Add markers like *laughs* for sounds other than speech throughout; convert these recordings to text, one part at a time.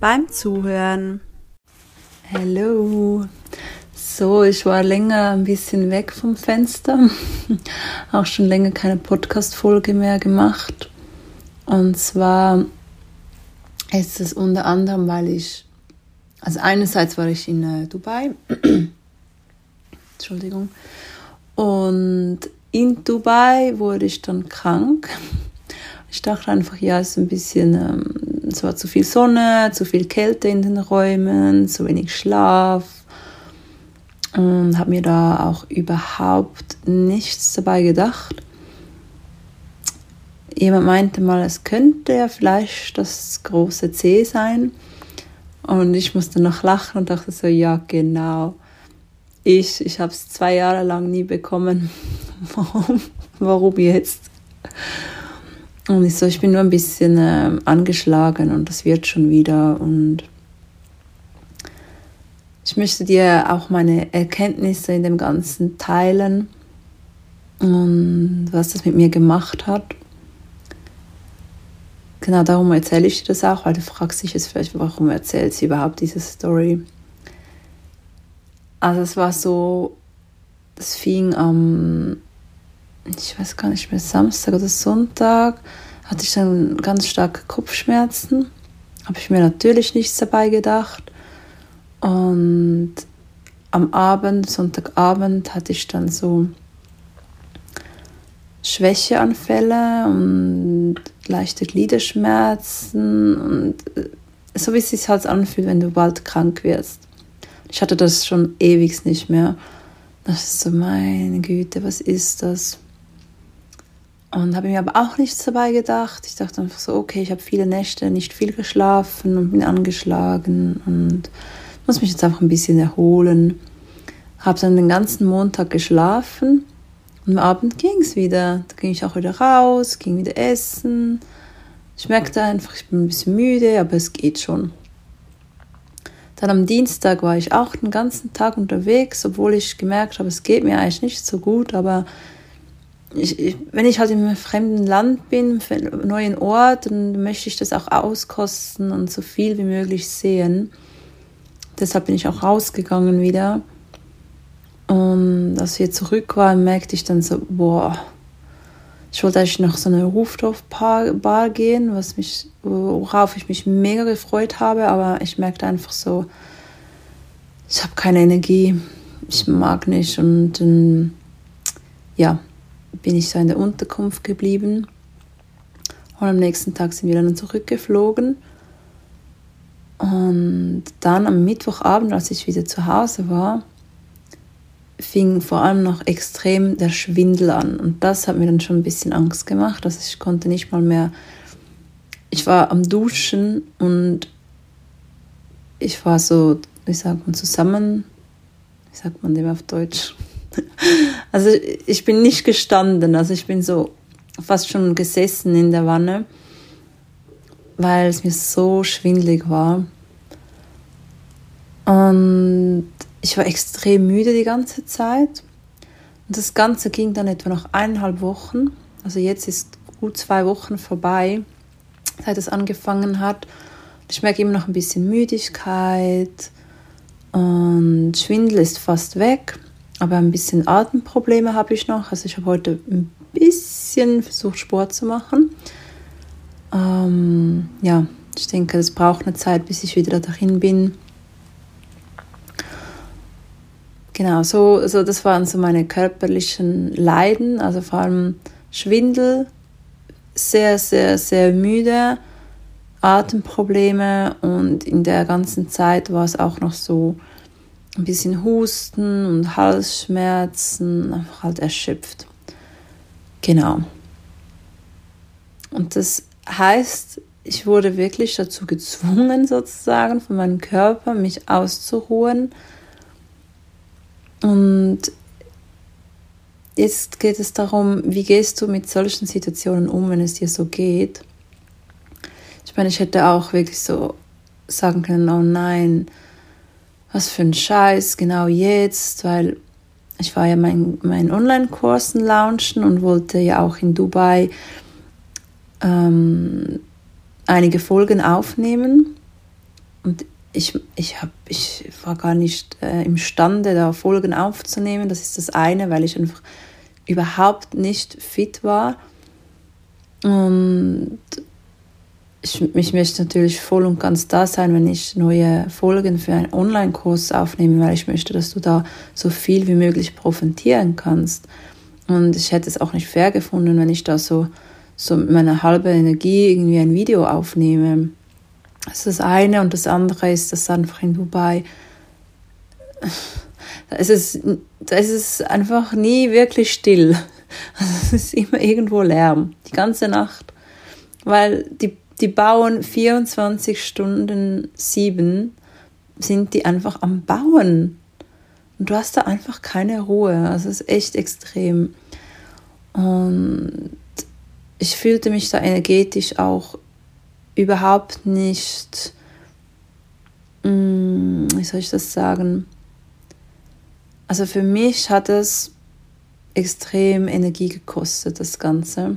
beim Zuhören. Hallo. So, ich war länger ein bisschen weg vom Fenster. *laughs* Auch schon länger keine Podcast-Folge mehr gemacht. Und zwar ist es unter anderem, weil ich, also einerseits war ich in äh, Dubai, *clears throat* Entschuldigung, und in Dubai wurde ich dann krank. Ich dachte einfach, ja, es ist ein bisschen, ähm, es war zu viel Sonne, zu viel Kälte in den Räumen, zu wenig Schlaf und habe mir da auch überhaupt nichts dabei gedacht jemand meinte mal, es könnte ja vielleicht das große C sein. Und ich musste noch lachen und dachte so, ja, genau. Ich, ich habe es zwei Jahre lang nie bekommen. *laughs* Warum, warum jetzt? Und ich so, ich bin nur ein bisschen äh, angeschlagen und das wird schon wieder. Und ich möchte dir auch meine Erkenntnisse in dem Ganzen teilen und was das mit mir gemacht hat genau darum erzähle ich dir das auch, weil du fragst dich jetzt vielleicht, warum erzählt sie überhaupt diese Story. Also es war so, es fing am, ich weiß gar nicht mehr, Samstag oder Sonntag, hatte ich dann ganz starke Kopfschmerzen. Habe ich mir natürlich nichts dabei gedacht. Und am Abend, Sonntagabend, hatte ich dann so Schwächeanfälle und leichte Gliederschmerzen und äh, so wie es sich halt anfühlt, wenn du bald krank wirst. Ich hatte das schon ewig nicht mehr. Das ist so, meine Güte, was ist das? Und habe mir aber auch nichts dabei gedacht. Ich dachte einfach so, okay, ich habe viele Nächte nicht viel geschlafen und bin angeschlagen und muss mich jetzt einfach ein bisschen erholen. Habe dann den ganzen Montag geschlafen und am Abend ging es wieder. Da ging ich auch wieder raus, ging wieder essen. Ich merkte einfach, ich bin ein bisschen müde, aber es geht schon. Dann am Dienstag war ich auch den ganzen Tag unterwegs, obwohl ich gemerkt habe, es geht mir eigentlich nicht so gut, aber ich, wenn ich halt einem fremden Land bin, für einen neuen Ort, dann möchte ich das auch auskosten und so viel wie möglich sehen. Deshalb bin ich auch rausgegangen wieder. Und als wir zurück waren, merkte ich dann so, boah, ich wollte eigentlich noch so eine Rooftop-Bar gehen, was mich, worauf ich mich mega gefreut habe, aber ich merkte einfach so, ich habe keine Energie, ich mag nicht und dann, ja, bin ich so in der Unterkunft geblieben. Und am nächsten Tag sind wir dann zurückgeflogen. Und dann am Mittwochabend, als ich wieder zu Hause war, fing vor allem noch extrem der Schwindel an. Und das hat mir dann schon ein bisschen Angst gemacht. Also ich konnte nicht mal mehr. Ich war am Duschen und ich war so, wie sagt man, zusammen. Wie sagt man dem auf Deutsch? *laughs* Also ich bin nicht gestanden, also ich bin so fast schon gesessen in der Wanne, weil es mir so schwindlig war. Und ich war extrem müde die ganze Zeit. Und das Ganze ging dann etwa noch eineinhalb Wochen. Also jetzt ist gut zwei Wochen vorbei, seit es angefangen hat. Ich merke immer noch ein bisschen Müdigkeit und Schwindel ist fast weg, aber ein bisschen Atemprobleme habe ich noch. Also ich habe heute ein bisschen versucht, Sport zu machen. Ähm, ja, ich denke, es braucht eine Zeit, bis ich wieder dahin bin. Genau, so, so das waren so meine körperlichen Leiden, also vor allem Schwindel, sehr, sehr, sehr müde, Atemprobleme und in der ganzen Zeit war es auch noch so ein bisschen Husten und Halsschmerzen, einfach halt erschöpft. Genau. Und das heißt, ich wurde wirklich dazu gezwungen, sozusagen, von meinem Körper, mich auszuruhen. Und jetzt geht es darum, wie gehst du mit solchen Situationen um, wenn es dir so geht. Ich meine, ich hätte auch wirklich so sagen können, oh nein, was für ein Scheiß, genau jetzt, weil ich war ja meinen mein Online-Kursen launchen und wollte ja auch in Dubai ähm, einige Folgen aufnehmen. Und ich, ich, hab, ich war gar nicht äh, imstande, da Folgen aufzunehmen. Das ist das eine, weil ich einfach überhaupt nicht fit war. Und ich, möchte natürlich voll und ganz da sein, wenn ich neue Folgen für einen Online-Kurs aufnehme, weil ich möchte, dass du da so viel wie möglich profitieren kannst. Und ich hätte es auch nicht fair gefunden, wenn ich da so, so mit meiner halben Energie irgendwie ein Video aufnehme. Das ist das eine. Und das andere ist, dass einfach in Dubai, es, ist es einfach nie wirklich still. *laughs* Es ist immer irgendwo Lärm, die ganze Nacht. Weil die die bauen 24 Stunden sieben, sind die einfach am Bauen. Und du hast da einfach keine Ruhe. Also es ist echt extrem. Und ich fühlte mich da energetisch auch überhaupt nicht, mm, wie soll ich das sagen? Also für mich hat es extrem Energie gekostet, das Ganze.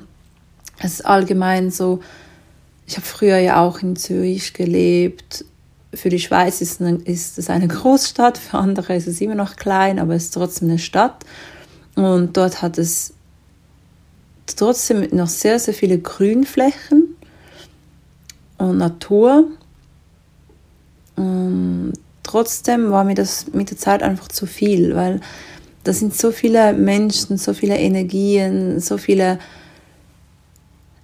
Es ist allgemein so, ich habe früher ja auch in Zürich gelebt. Für die Schweiz ist, eine, ist es eine *laughs* Großstadt, für andere ist es immer noch klein, aber es ist trotzdem eine Stadt. Und dort hat es trotzdem noch sehr, sehr viele Grünflächen und Natur. Und trotzdem war mir das mit der Zeit einfach zu viel, weil da sind so viele Menschen, so viele Energien, so viele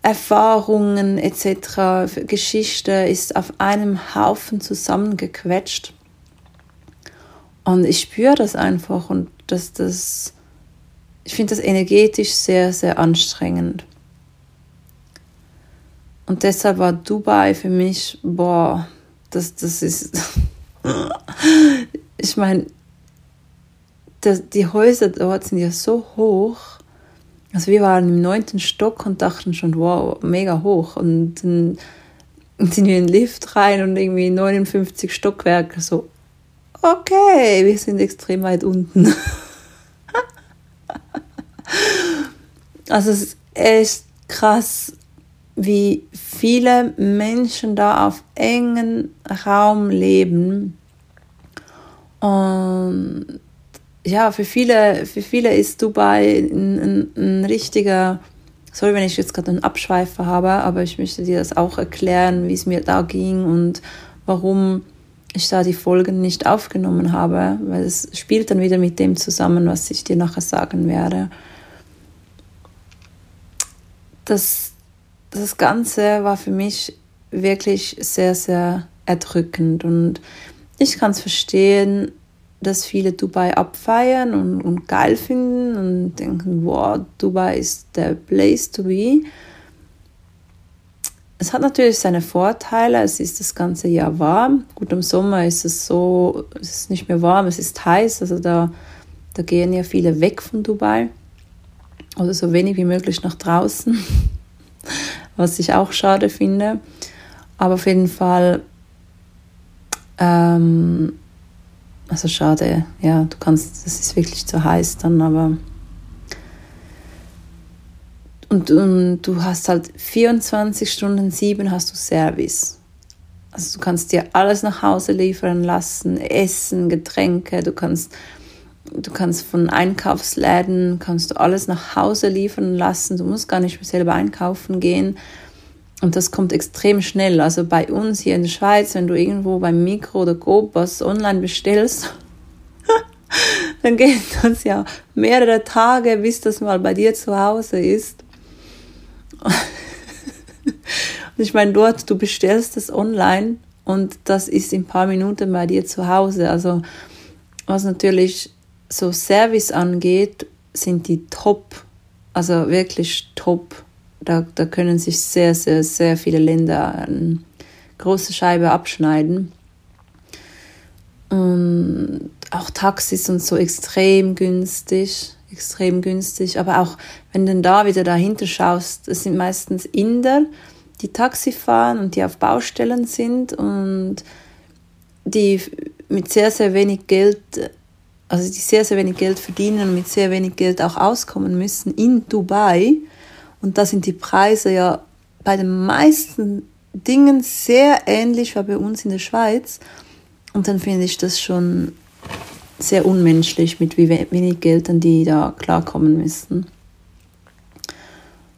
Erfahrungen etc., Geschichte ist auf einem Haufen zusammengequetscht. Und ich spüre das einfach und dass das, ich finde das energetisch sehr, sehr anstrengend. Und deshalb war Dubai für mich, boah, das, das ist, *laughs* ich meine, die Häuser dort sind ja so hoch also wir waren im neunten Stock und dachten schon, wow, mega hoch. Und dann sind wir in den Lift rein und irgendwie 59 Stockwerke. So, okay, wir sind extrem weit unten. *laughs* also es ist echt krass, wie viele Menschen da auf engen Raum leben. Und ja, für viele, für viele ist Dubai ein, ein, ein richtiger, sorry, wenn ich jetzt gerade einen Abschweifer habe, aber ich möchte dir das auch erklären, wie es mir da ging und warum ich da die Folgen nicht aufgenommen habe, weil es spielt dann wieder mit dem zusammen, was ich dir nachher sagen werde. Das, das Ganze war für mich wirklich sehr, sehr erdrückend und ich kann es verstehen, dass viele Dubai abfeiern und, und geil finden und denken, wow, Dubai ist der Place to be. Es hat natürlich seine Vorteile. Es ist das ganze Jahr warm. Gut, im Sommer ist es so, es ist nicht mehr warm, es ist heiß. Also da, da gehen ja viele weg von Dubai. Oder so wenig wie möglich nach draußen. *laughs* Was ich auch schade finde. Aber auf jeden Fall ähm, also schade, ja, du kannst, das ist wirklich zu heiß dann, aber. Und, und du hast halt 24 Stunden, sieben hast du Service. Also du kannst dir alles nach Hause liefern lassen, Essen, Getränke, du kannst, du kannst von Einkaufsläden, kannst du alles nach Hause liefern lassen, du musst gar nicht mehr selber einkaufen gehen. Und das kommt extrem schnell. Also bei uns hier in der Schweiz, wenn du irgendwo beim Mikro oder Coop online bestellst, *laughs* dann geht das ja mehrere Tage, bis das mal bei dir zu Hause ist. *laughs* und ich meine, dort, du bestellst es online und das ist in ein paar Minuten bei dir zu Hause. Also was natürlich so Service angeht, sind die top, also wirklich top da, da können sich sehr, sehr, sehr viele Länder eine große Scheibe abschneiden. Und auch Taxis und so extrem günstig, extrem günstig. Aber auch wenn du da wieder dahinter schaust, es sind meistens Inder, die Taxi fahren und die auf Baustellen sind und die mit sehr, sehr wenig Geld, also die sehr, sehr wenig Geld verdienen und mit sehr wenig Geld auch auskommen müssen in Dubai. Und da sind die Preise ja bei den meisten Dingen sehr ähnlich wie bei uns in der Schweiz. Und dann finde ich das schon sehr unmenschlich, mit wie wenig Geld dann die da klarkommen müssen.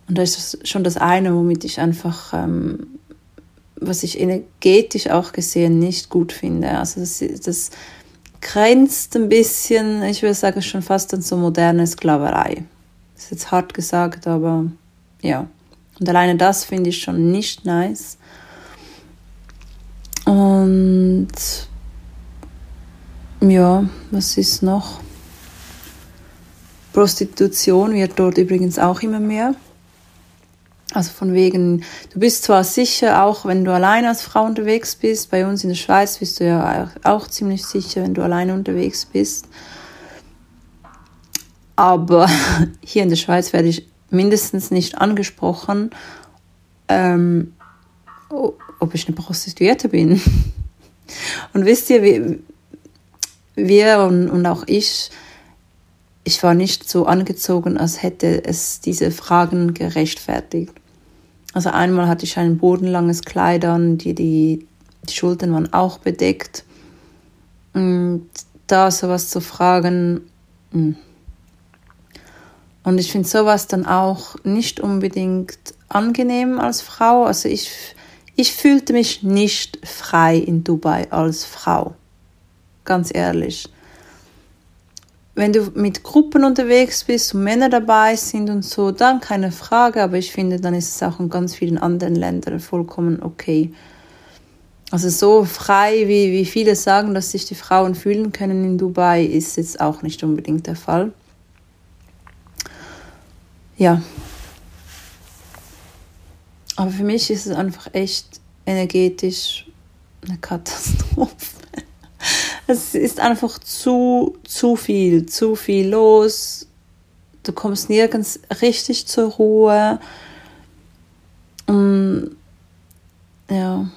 Und da ist schon das eine, womit ich einfach, ähm, was ich energetisch auch gesehen nicht gut finde. Also das, das grenzt ein bisschen, ich würde sagen, schon fast an so moderne Sklaverei. Das ist jetzt hart gesagt, aber ja. Und alleine das finde ich schon nicht nice. Und ja, was ist noch? Prostitution wird dort übrigens auch immer mehr. Also von wegen, du bist zwar sicher, auch wenn du allein als Frau unterwegs bist, bei uns in der Schweiz bist du ja auch ziemlich sicher, wenn du alleine unterwegs bist. Aber *laughs* hier in der Schweiz werde ich mindestens nicht angesprochen, ähm, ob ich eine Prostituierte bin. *laughs* Und wisst ihr, wir, wir und, und auch ich, ich war nicht so angezogen, als hätte es diese Fragen gerechtfertigt. Also einmal hatte ich ein bodenlanges Kleid an, die, die, die Schultern waren auch bedeckt. Und da sowas zu fragen, hm. Und ich finde sowas dann auch nicht unbedingt angenehm als Frau. Also ich, ich fühlte mich nicht frei in Dubai als Frau. Ganz ehrlich wenn du mit Gruppen unterwegs bist und Männer dabei sind und so, dann keine Frage, aber ich finde, dann ist es auch in ganz vielen anderen Ländern vollkommen okay. Also so frei, wie, wie viele sagen, dass sich die Frauen fühlen können in Dubai, ist jetzt auch nicht unbedingt der Fall. Ja. Aber für mich ist es einfach echt energetisch eine Katastrophe *laughs* es ist einfach zu, zu viel, zu viel los. Du kommst nirgends richtig zur Ruhe. Und, ja.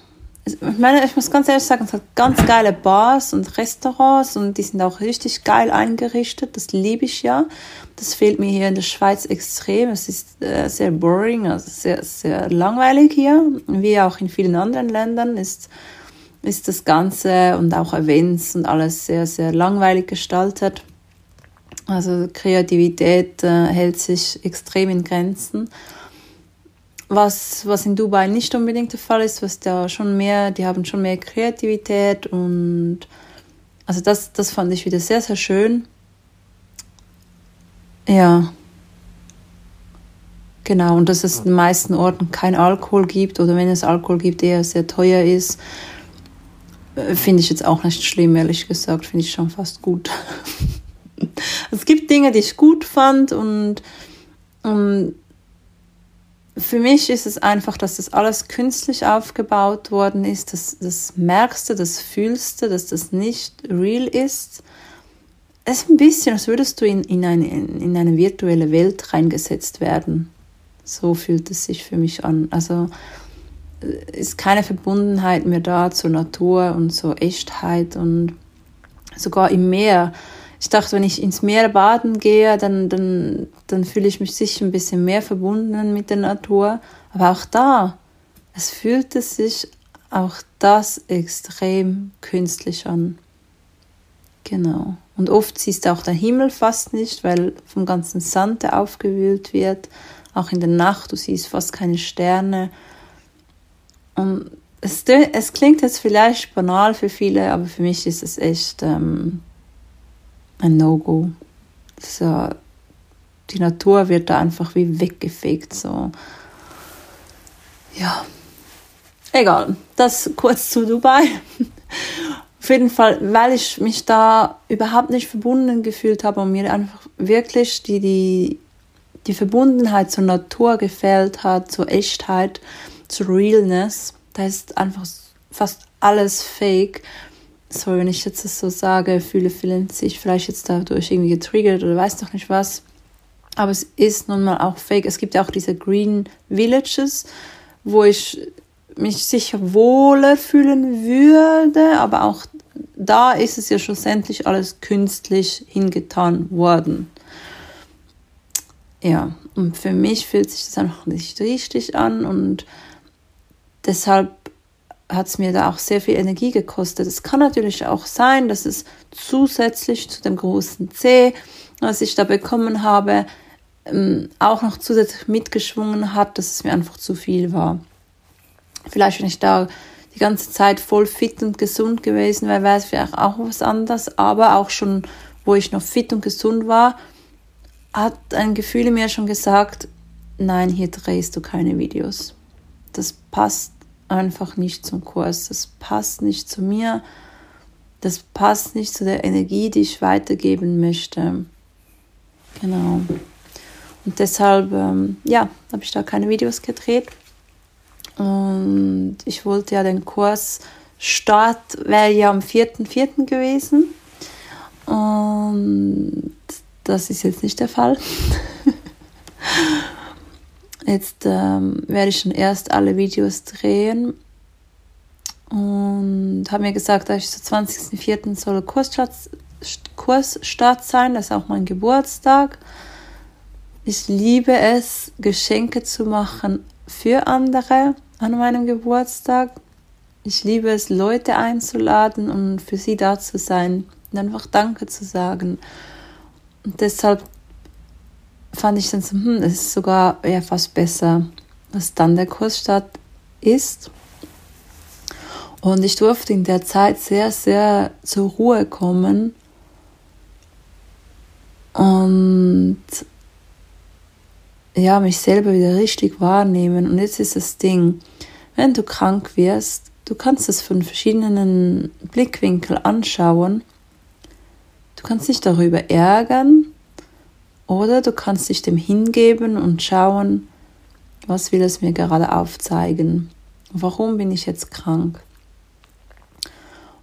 Ich meine, ich muss ganz ehrlich sagen, es hat ganz geile Bars und Restaurants und die sind auch richtig geil eingerichtet. Das liebe ich ja. Das fehlt mir hier in der Schweiz extrem. Es ist äh, sehr boring, also sehr, sehr langweilig hier. Wie auch in vielen anderen Ländern ist ist das Ganze und auch Events und alles sehr, sehr langweilig gestaltet. Also Kreativität äh, hält sich extrem in Grenzen. Was, was in Dubai nicht unbedingt der Fall ist, was da schon mehr, die haben schon mehr Kreativität und also das, das fand ich wieder sehr, sehr schön. Ja. Genau, und dass es in den meisten Orten kein Alkohol gibt oder wenn es Alkohol gibt, eher sehr teuer ist äh, finde ich jetzt auch nicht schlimm, ehrlich gesagt. Finde ich schon fast gut. *laughs* es gibt Dinge, die ich gut fand und, und für mich ist es einfach, dass das alles künstlich aufgebaut worden ist. Das, das merkst du, das fühlst du, dass das nicht real ist. Es ist ein bisschen, als würdest du in, in, eine, in eine virtuelle Welt reingesetzt werden. So fühlt es sich für mich an. Also ist keine Verbundenheit mehr da zur Natur und zur Echtheit und sogar im Meer. Ich dachte, wenn ich ins Meer baden gehe, dann, dann, dann fühle ich mich sicher ein bisschen mehr verbunden mit der Natur. Aber auch da, es fühlte sich auch das extrem künstlich an. Genau. Und oft siehst du auch den Himmel fast nicht, weil vom ganzen Sand, der aufgewühlt wird. Auch in der Nacht, du siehst fast keine Sterne. Und es, es klingt jetzt vielleicht banal für viele, aber für mich ist es echt ähm, ein No-Go. Die Natur wird da einfach wie weggefegt. So. Ja, egal. Das kurz zu Dubai. *laughs* Auf jeden Fall, weil ich mich da überhaupt nicht verbunden gefühlt habe und mir einfach wirklich die, die, die Verbundenheit zur Natur gefällt hat, zur Echtheit, zur Realness. Da ist einfach fast alles fake. Sorry, wenn ich jetzt das so sage, viele fühlen sich vielleicht jetzt dadurch irgendwie getriggert oder weiß doch nicht was. Aber es ist nun mal auch fake. Es gibt ja auch diese Green Villages, wo ich mich sicher wohler fühlen würde, aber auch da ist es ja schlussendlich alles künstlich hingetan worden. Ja, und für mich fühlt sich das einfach nicht richtig an und deshalb hat es mir da auch sehr viel Energie gekostet. Es kann natürlich auch sein, dass es zusätzlich zu dem großen C, was ich da bekommen habe, ähm, auch noch zusätzlich mitgeschwungen hat, dass es mir einfach zu viel war. Vielleicht, wenn ich da die ganze Zeit voll fit und gesund gewesen wäre, wäre es vielleicht auch was anderes. Aber auch schon, wo ich noch fit und gesund war, hat ein Gefühl mir schon gesagt, nein, hier drehst du keine Videos. Das passt einfach nicht zum Kurs. Das passt nicht zu mir. Das passt nicht zu der Energie, die ich weitergeben möchte. Genau. Und deshalb, ähm, ja, habe ich da keine Videos gedreht. Und ich wollte ja den Kurs Start wäre ja am 4.4. gewesen. Und das ist jetzt nicht der Fall. *laughs* jetzt ähm, werde ich schon erst alle Videos drehen. Und habe mir gesagt, dass ich so 20.04. soll Kursstart, Kursstart sein. Das ist auch mein Geburtstag. Ich liebe es, Geschenke zu machen für andere an meinem Geburtstag. Ich liebe es, Leute einzuladen und für sie da zu sein und einfach Danke zu sagen. Und deshalb fand ich dann so, hm, es ist sogar ja fast besser, dass dann der Kursstart ist. Und ich durfte in der Zeit sehr, sehr zur Ruhe kommen und ja, mich selber wieder richtig wahrnehmen. Und jetzt ist das Ding, wenn du krank wirst, du kannst es von verschiedenen Blickwinkeln anschauen. Du kannst dich darüber ärgern oder du kannst dich dem hingeben und schauen, was will es mir gerade aufzeigen? Warum bin ich jetzt krank?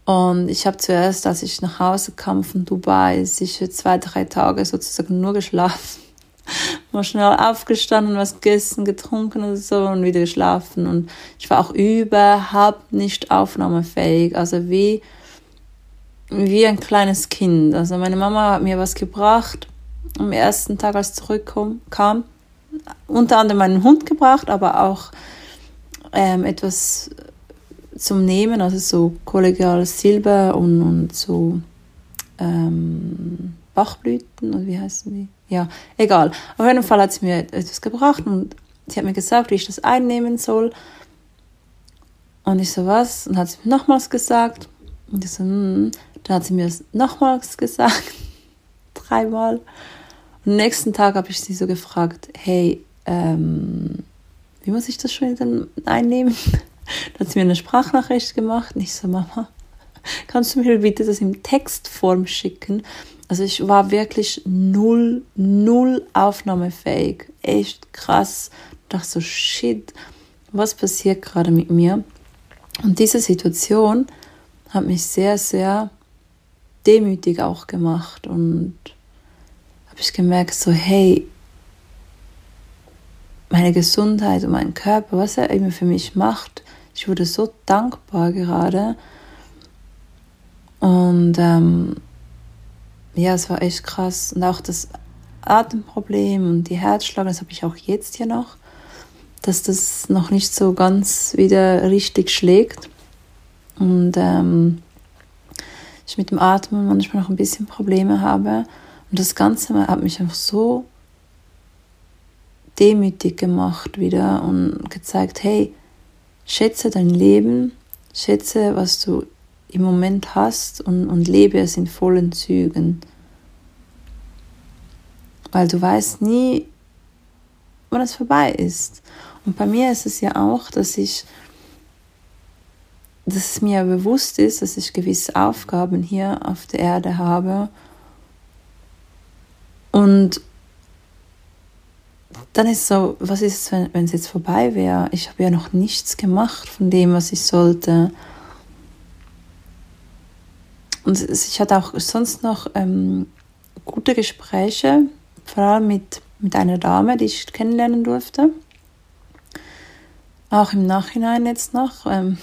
Und ich habe zuerst, als ich nach Hause kam von Dubai, sicher zwei, drei Tage sozusagen nur geschlafen *laughs* mal schnell aufgestanden, was gegessen, getrunken und so und wieder geschlafen. Und ich war auch überhaupt nicht aufnahmefähig. Also wie, wie ein kleines Kind. Also meine Mama hat mir was gebracht am ersten Tag, als ich zurückkam. Kam. Unter anderem meinen Hund gebracht, aber auch ähm, etwas zum Nehmen, also so kollegiales Silber und, und so ähm, Bachblüten, oder wie heißen die? Ja, egal. Auf jeden Fall hat sie mir etwas gebracht und sie hat mir gesagt, wie ich das einnehmen soll. Und ich so, was? Und hat sie mir nochmals gesagt. Und ich so, hm. Dann hat sie mir das nochmals *laughs* gesagt. Dreimal. Nächsten Tag habe ich sie so gefragt, hey, ähm, wie muss ich das schon dann einnehmen? *laughs* Dann hat sie mir eine Sprachnachricht gemacht. Und ich so, Mama, *laughs* kannst du mir bitte das in Textform schicken? Also ich war wirklich null, null aufnahmefähig. Echt krass. Ich dachte so, shit, was passiert gerade mit mir? Und diese Situation hat mich sehr, sehr demütig auch gemacht und habe ich gemerkt, so, hey, meine Gesundheit und mein Körper, was er immer für mich macht, ich wurde so dankbar gerade. Und ähm, ja, es war echt krass. Und auch das Atemproblem und die Herzschlag, das habe ich auch jetzt hier noch, dass das noch nicht so ganz wieder richtig schlägt. Und ähm, ich mit dem Atmen manchmal noch ein bisschen Probleme habe. Und das Ganze hat mich einfach so demütig gemacht wieder und gezeigt, hey, schätze dein Leben, schätze, was du im Moment hast und, und lebe es in vollen Zügen. Weil du weißt nie, wann es vorbei ist. Und bei mir ist es ja auch, dass ich, dass es mir bewusst ist, dass ich gewisse Aufgaben hier auf der Erde habe. Und dann ist so, was ist, wenn, es jetzt vorbei wäre? Ich habe ja noch nichts gemacht von dem, was ich sollte. Und ich hatte auch sonst noch ähm, gute Gespräche, vor allem mit, mit einer Dame, die ich kennenlernen durfte. Auch im Nachhinein jetzt noch. Ähm,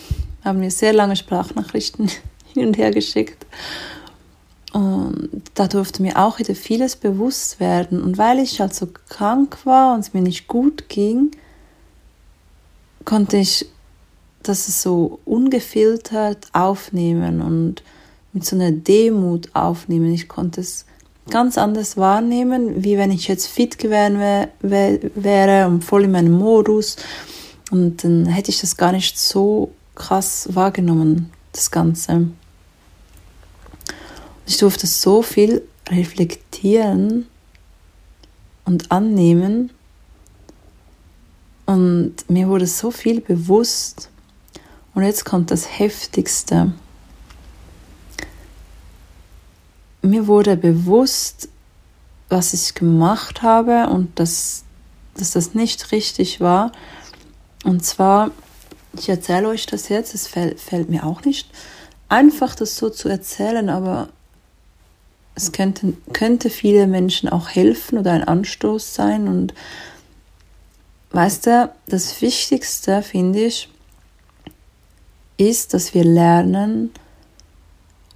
haben wir sehr lange Sprachnachrichten *laughs* hin und her geschickt. Und da durfte mir auch wieder vieles bewusst werden. Und weil ich halt so krank war und es mir nicht gut ging, konnte ich das so ungefiltert aufnehmen und mit so einer Demut aufnehmen. Ich konnte es ganz anders wahrnehmen, wie wenn ich jetzt fit gewesen wär, wär, wäre und voll in meinem Modus. Und dann hätte ich das gar nicht so krass wahrgenommen, das Ganze. Ich durfte so viel reflektieren und annehmen. Und mir wurde so viel bewusst. Und jetzt kommt das Heftigste. Mir wurde bewusst, was ich gemacht habe und dass, dass das nicht richtig war. Und zwar, ich erzähle euch das jetzt, es fällt, fällt mir auch nicht einfach, das so zu erzählen, aber es könnte, könnte viele Menschen auch helfen oder ein Anstoß sein. Und weißt du, das Wichtigste, finde ich, ist, dass wir lernen,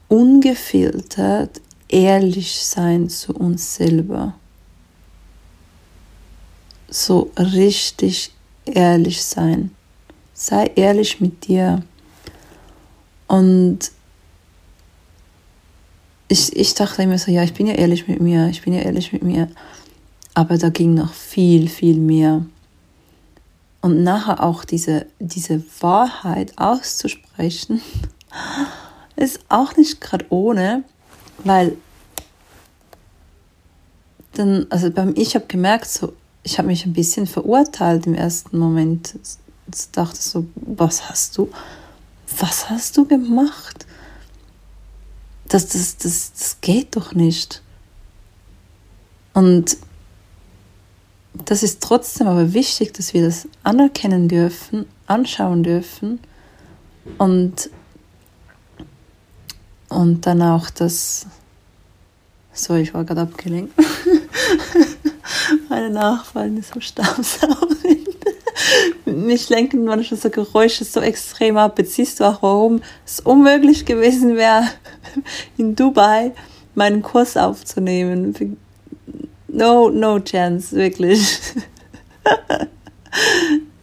ungefiltert ehrlich sein zu uns selber. So richtig ehrlich sein. Sei ehrlich mit dir. Und ich, ich dachte immer so, ja, ich bin ja ehrlich mit mir, ich bin ja ehrlich mit mir. Aber da ging noch viel, viel mehr. Und nachher auch diese, diese Wahrheit auszusprechen, *laughs* ist auch nicht gerade ohne, weil dann, also beim Ich habe gemerkt, so, ich habe mich ein bisschen verurteilt im ersten Moment. Ich dachte so, was hast du, was hast du gemacht? Das, das, das, das geht doch nicht. Und das ist trotzdem aber wichtig, dass wir das anerkennen dürfen, anschauen dürfen und, und dann auch das. So, ich war gerade abgelenkt. *laughs* Meine Nachbarn ist so Staubsaugen mich lenken manchmal so Geräusche so extrem ab. Jetzt siehst du auch, warum es unmöglich gewesen wäre, *laughs* in Dubai meinen Kurs aufzunehmen. No, no chance, wirklich. *laughs*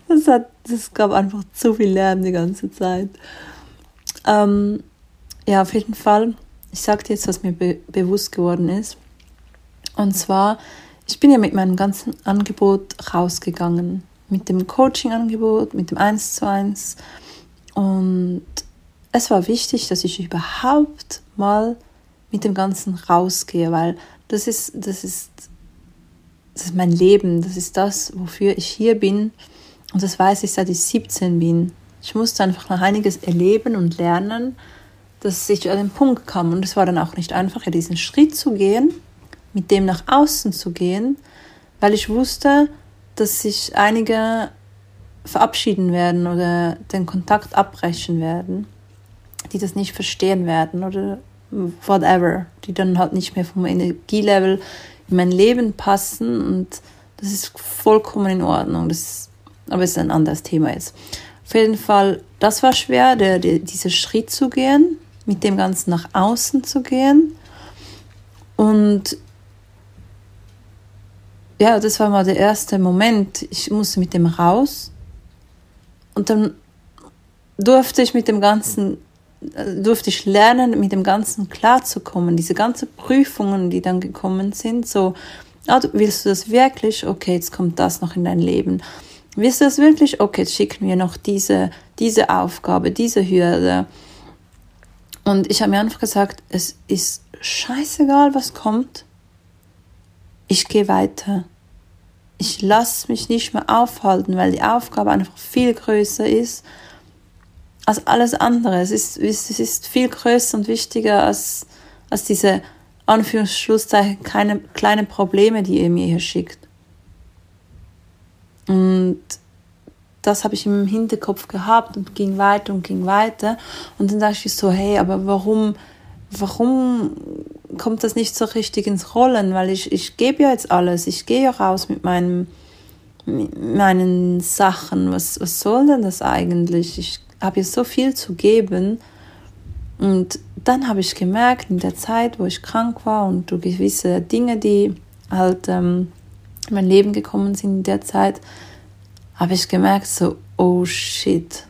Das, hat, das gab einfach zu viel Lärm die ganze Zeit. Ähm, ja, auf jeden Fall. Ich sage dir jetzt, was mir be bewusst geworden ist. Und zwar, ich bin ja mit meinem ganzen Angebot rausgegangen mit dem Coaching-Angebot, mit dem 1 zu 1. Und es war wichtig, dass ich überhaupt mal mit dem Ganzen rausgehe, weil das ist, das ist, das ist mein Leben, das ist das, wofür ich hier bin. Und das weiß ich, seit ich 17 bin. Ich musste einfach noch einiges erleben und lernen, dass ich an den Punkt kam. Und es war dann auch nicht einfach, diesen Schritt zu gehen, mit dem nach außen zu gehen, weil ich wusste, dass sich einige verabschieden werden oder den Kontakt abbrechen werden, die das nicht verstehen werden oder whatever, die dann halt nicht mehr vom Energielevel in mein Leben passen und das ist vollkommen in Ordnung. Das aber es ist ein anderes Thema jetzt. Auf jeden Fall, das war schwer, der, der, dieser Schritt zu gehen, mit dem Ganzen nach außen zu gehen. Und ja, das war mal der erste Moment. Ich musste mit dem raus. Und dann durfte ich mit dem Ganzen, durfte ich lernen, mit dem Ganzen klarzukommen. Diese ganzen Prüfungen, die dann gekommen sind, so, ah, willst du das wirklich? Okay, jetzt kommt das noch in dein Leben. Willst du das wirklich? Okay, jetzt schicken wir noch diese, diese Aufgabe, diese Hürde. Und ich habe mir einfach gesagt, es ist scheißegal, was kommt ich gehe weiter. Ich lasse mich nicht mehr aufhalten, weil die Aufgabe einfach viel größer ist als alles andere. Es ist, es ist viel größer und wichtiger als, als diese Anführungsschlusszeichen keine kleinen Probleme, die ihr mir hier schickt. Und das habe ich im Hinterkopf gehabt und ging weiter und ging weiter. Und dann dachte ich so, hey, aber warum, warum kommt das nicht so richtig ins Rollen? Weil ich, ich gebe ja jetzt alles. Ich gehe ja raus mit meinem, mit meinen Sachen. Was, was soll denn das eigentlich? Ich habe jetzt so viel zu geben. Und dann habe ich gemerkt, in der Zeit, wo ich krank war und durch gewisse Dinge, die halt ähm, in mein Leben gekommen sind in der Zeit, habe ich gemerkt, so, oh shit.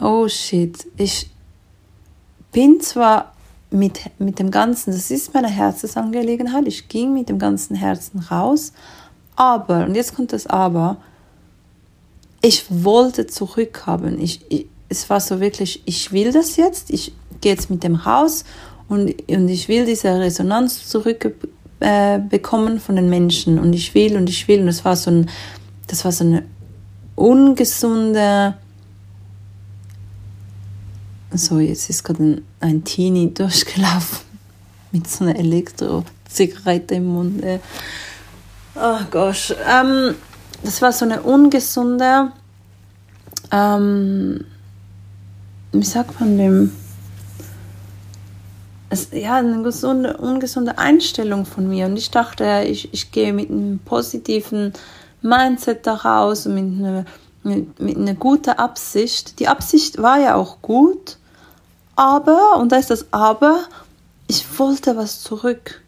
Oh shit. Ich bin zwar mit, mit dem Ganzen, das ist meine Herzensangelegenheit, ich ging mit dem ganzen Herzen raus, aber, und jetzt kommt das Aber, ich wollte zurückhaben. Ich, ich, es war so wirklich, ich will das jetzt, ich gehe jetzt mit dem raus und, und ich will diese Resonanz zurückbekommen äh, von den Menschen und ich will und ich will und es war so ein, das war so eine ungesunde, so jetzt ist gerade ein, ein Teenie durchgelaufen *laughs* mit so einer Elektro-Zigarette im Mund. Oh Gott. Ähm, das war so eine ungesunde, ähm, wie sagt man dem? Es, ja, eine gesunde, ungesunde Einstellung von mir. Und ich dachte, ich, ich gehe mit einem positiven Mindset daraus und mit einer, mit, mit einer guten Absicht. Die Absicht war ja auch gut, aber, und da ist das Aber, ich wollte was zurück.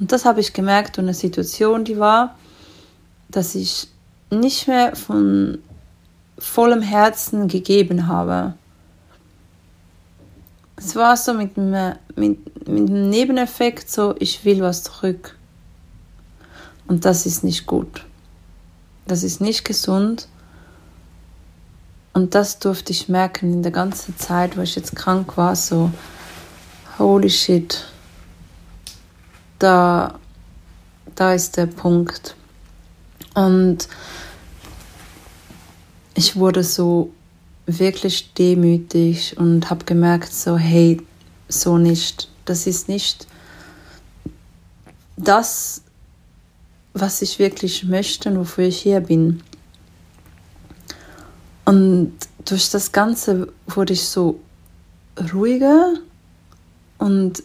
Und das habe ich gemerkt in einer Situation, die war, dass ich nicht mehr von vollem Herzen gegeben habe. Es war so mit mit, mit einem Nebeneffekt so, ich will was zurück. Und das ist nicht gut. Das ist nicht gesund. Und das durfte ich merken in der ganzen Zeit, wo ich jetzt krank war, so, holy shit, da, da ist der Punkt. Und ich wurde so wirklich demütig und habe gemerkt, so, hey, so nicht. Das ist nicht das, was ich wirklich möchte und wofür ich hier bin. Und durch das Ganze wurde ich so ruhiger und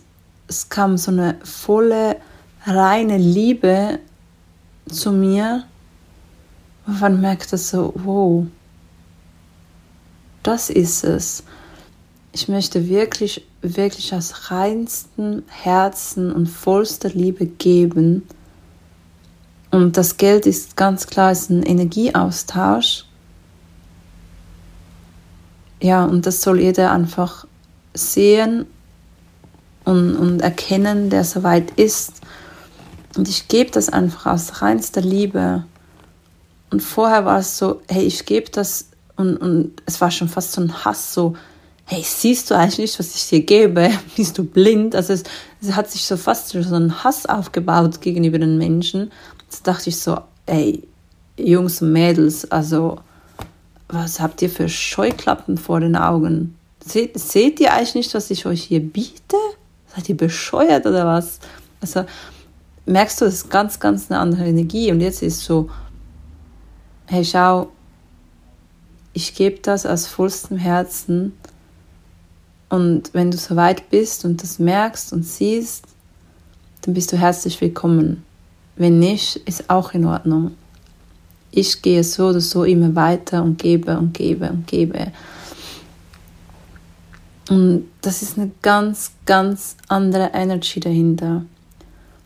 es kam so eine volle, reine Liebe zu mir und man merkt das so, wow, das ist es. Ich möchte wirklich, wirklich aus reinstem Herzen und vollster Liebe geben. Und das Geld ist ganz klar ist ein Energieaustausch. Ja, und das soll jeder einfach sehen und, und erkennen, der soweit ist. Und ich gebe das einfach aus reinster Liebe. Und vorher war es so, hey, ich gebe das und, und es war schon fast so ein Hass, so, hey, siehst du eigentlich nicht, was ich dir gebe? *laughs* Bist du blind? Also es, es hat sich so fast so ein Hass aufgebaut gegenüber den Menschen. Da dachte ich so, ey, Jungs und Mädels, also was habt ihr für Scheuklappen vor den Augen? Seht, seht ihr eigentlich nicht, was ich euch hier biete? Seid ihr bescheuert oder was? Also merkst du, das ist ganz, ganz eine andere Energie. Und jetzt ist so, hey, schau, ich gebe das aus vollstem Herzen. Und wenn du so weit bist und das merkst und siehst, dann bist du herzlich willkommen. Wenn nicht, ist auch in Ordnung. Ich gehe so oder so immer weiter und gebe und gebe und gebe. Und das ist eine ganz, ganz andere Energy dahinter.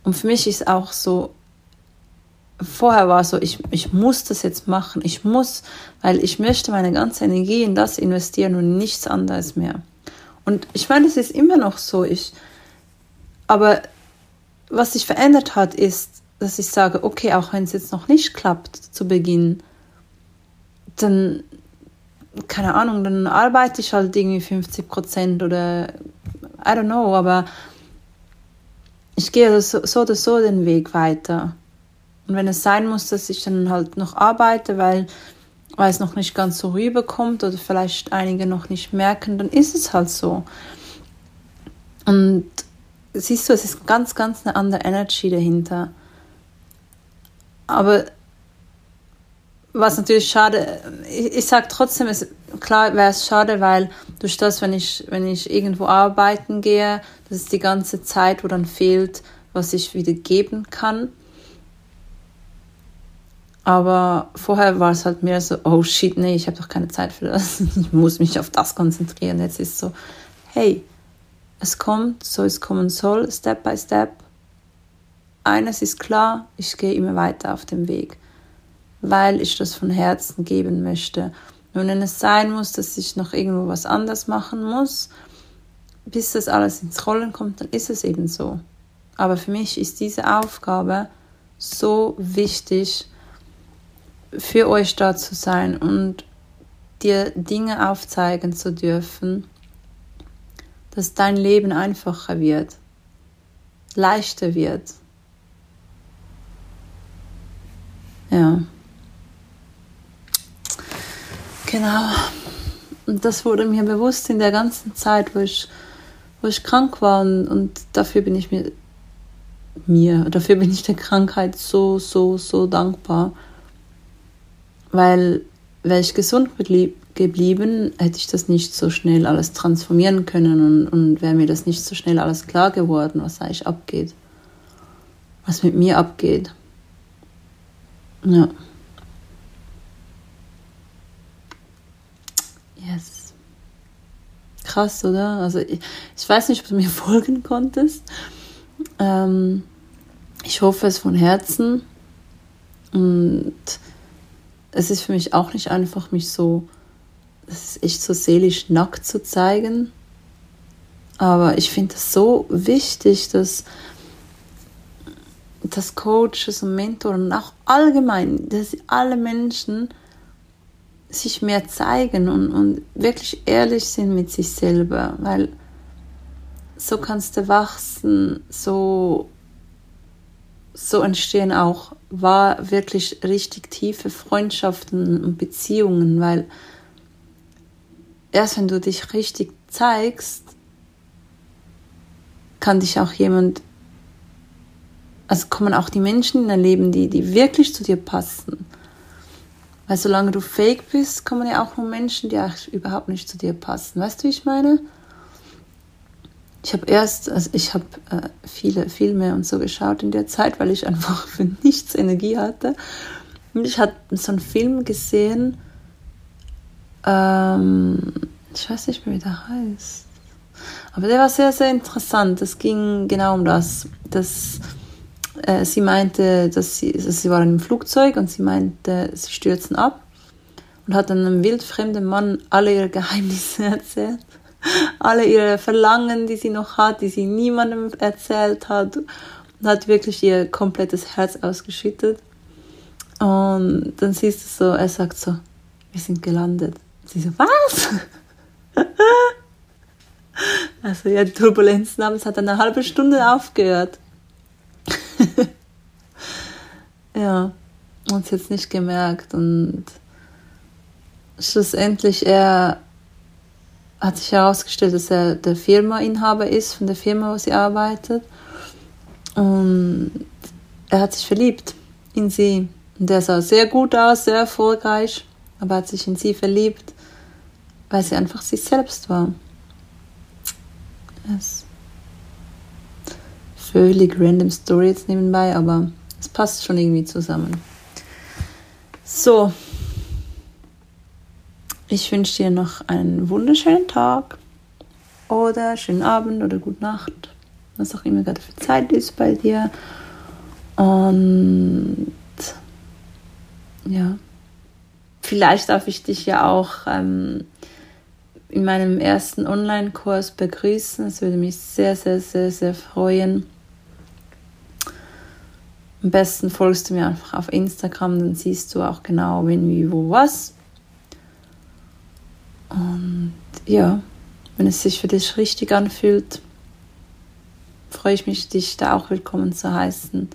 Und für mich ist auch so, vorher war so, ich, ich muss das jetzt machen, ich muss, weil ich möchte meine ganze Energie in das investieren und nichts anderes mehr. Und ich meine, es ist immer noch so, ich, aber was sich verändert hat, ist, dass ich sage, okay, auch wenn es jetzt noch nicht klappt zu Beginn, dann, keine Ahnung, dann arbeite ich halt irgendwie 50 Prozent oder I don't know, aber ich gehe so, so oder so den Weg weiter. Und wenn es sein muss, dass ich dann halt noch arbeite, weil, weil es noch nicht ganz so rüberkommt oder vielleicht einige noch nicht merken, dann ist es halt so. Und siehst du, es ist ganz, ganz eine andere Energy dahinter. aber was natürlich schade, ich, ich sage trotzdem, es, klar wäre es schade, weil durch das, wenn ich, wenn ich irgendwo arbeiten gehe, das ist die ganze Zeit, wo dann fehlt, was ich wieder geben kann. Aber vorher war es halt mehr so, oh shit, nee, ich habe doch keine Zeit für das. *laughs* Ich muss mich auf das konzentrieren. Jetzt ist so, hey, es kommt, so es kommen soll, Step by Step. Eines ist klar, ich gehe immer weiter auf dem Weg, weil ich das von Herzen geben möchte. Und wenn es sein muss, dass ich noch irgendwo was anders machen muss, bis das alles ins Rollen kommt, dann ist es eben so. Aber für mich ist diese Aufgabe so wichtig, für euch da zu sein und dir Dinge aufzeigen zu dürfen, dass dein Leben einfacher wird, leichter wird. Ja. Genau. Und das wurde mir bewusst in der ganzen Zeit, wo ich, wo ich krank war und, und dafür bin ich mir, mir, dafür bin ich der Krankheit so, so, so dankbar. Weil wäre ich gesund geblieben, hätte ich das nicht so schnell alles transformieren können und, und wäre mir das nicht so schnell alles klar geworden, was eigentlich abgeht. Was mit mir abgeht. Ja. Yes. Krass, oder? Also ich, ich weiß nicht, ob du *laughs* mir folgen konntest. Ähm, ich hoffe es von Herzen. Und es ist für mich auch nicht einfach, mich so, es ist echt so seelisch nackt zu zeigen. Aber ich finde es so wichtig, dass, dass Coaches und Mentoren und auch allgemein, dass alle Menschen sich mehr zeigen und, und wirklich ehrlich sind mit sich selber, weil so kannst du wachsen, so so entstehen auch war wirklich richtig tiefe Freundschaften und Beziehungen, weil erst wenn du dich richtig zeigst, kann dich auch jemand, also kommen auch die Menschen in dein Leben, die, die wirklich zu dir passen. Weil solange du fake bist, kommen ja auch nur Menschen, die auch überhaupt nicht zu dir passen. Weißt du, wie ich meine? Ich habe erst, also ich habe äh, viele Filme und so geschaut in der Zeit, weil ich einfach *laughs* für nichts Energie hatte. Und ich hatte so einen Film gesehen, ähm, ich weiß nicht mehr, wie der heißt. Aber der war sehr, sehr interessant. Es ging genau um das, dass äh, sie meinte, dass sie, also sie waren im Flugzeug und sie meinte, sie stürzen ab und hat einem wildfremden Mann alle ihre Geheimnisse *laughs* erzählt alle ihre Verlangen, die sie noch hat, die sie niemandem erzählt hat, und hat wirklich ihr komplettes Herz ausgeschüttet. Und dann siehst du so, er sagt so, wir sind gelandet. sie so, was? *laughs* also ja, die Turbulenzen haben, es hat eine halbe Stunde aufgehört. *laughs* ja, und es jetzt nicht gemerkt und schlussendlich er hat sich herausgestellt, dass er der Firmainhaber ist, von der Firma, wo sie arbeitet. Und er hat sich verliebt in sie. Und der sah sehr gut aus, sehr erfolgreich, aber hat sich in sie verliebt, weil sie einfach sich selbst war. Yes. Völlig random Story jetzt nebenbei, aber es passt schon irgendwie zusammen. So, ich wünsche dir noch einen wunderschönen Tag oder schönen Abend oder gute Nacht, was auch immer gerade für Zeit ist bei dir. Und ja, vielleicht darf ich dich ja auch ähm, in meinem ersten Online-Kurs begrüßen. Es würde mich sehr, sehr, sehr, sehr freuen. Am besten folgst du mir einfach auf Instagram, dann siehst du auch genau, wen, wie, wo, was. Und ja, wenn es sich für dich richtig anfühlt, freue ich mich, dich da auch willkommen zu heißen.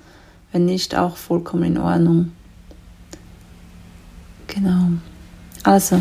Wenn nicht, auch vollkommen in Ordnung. Genau. Also,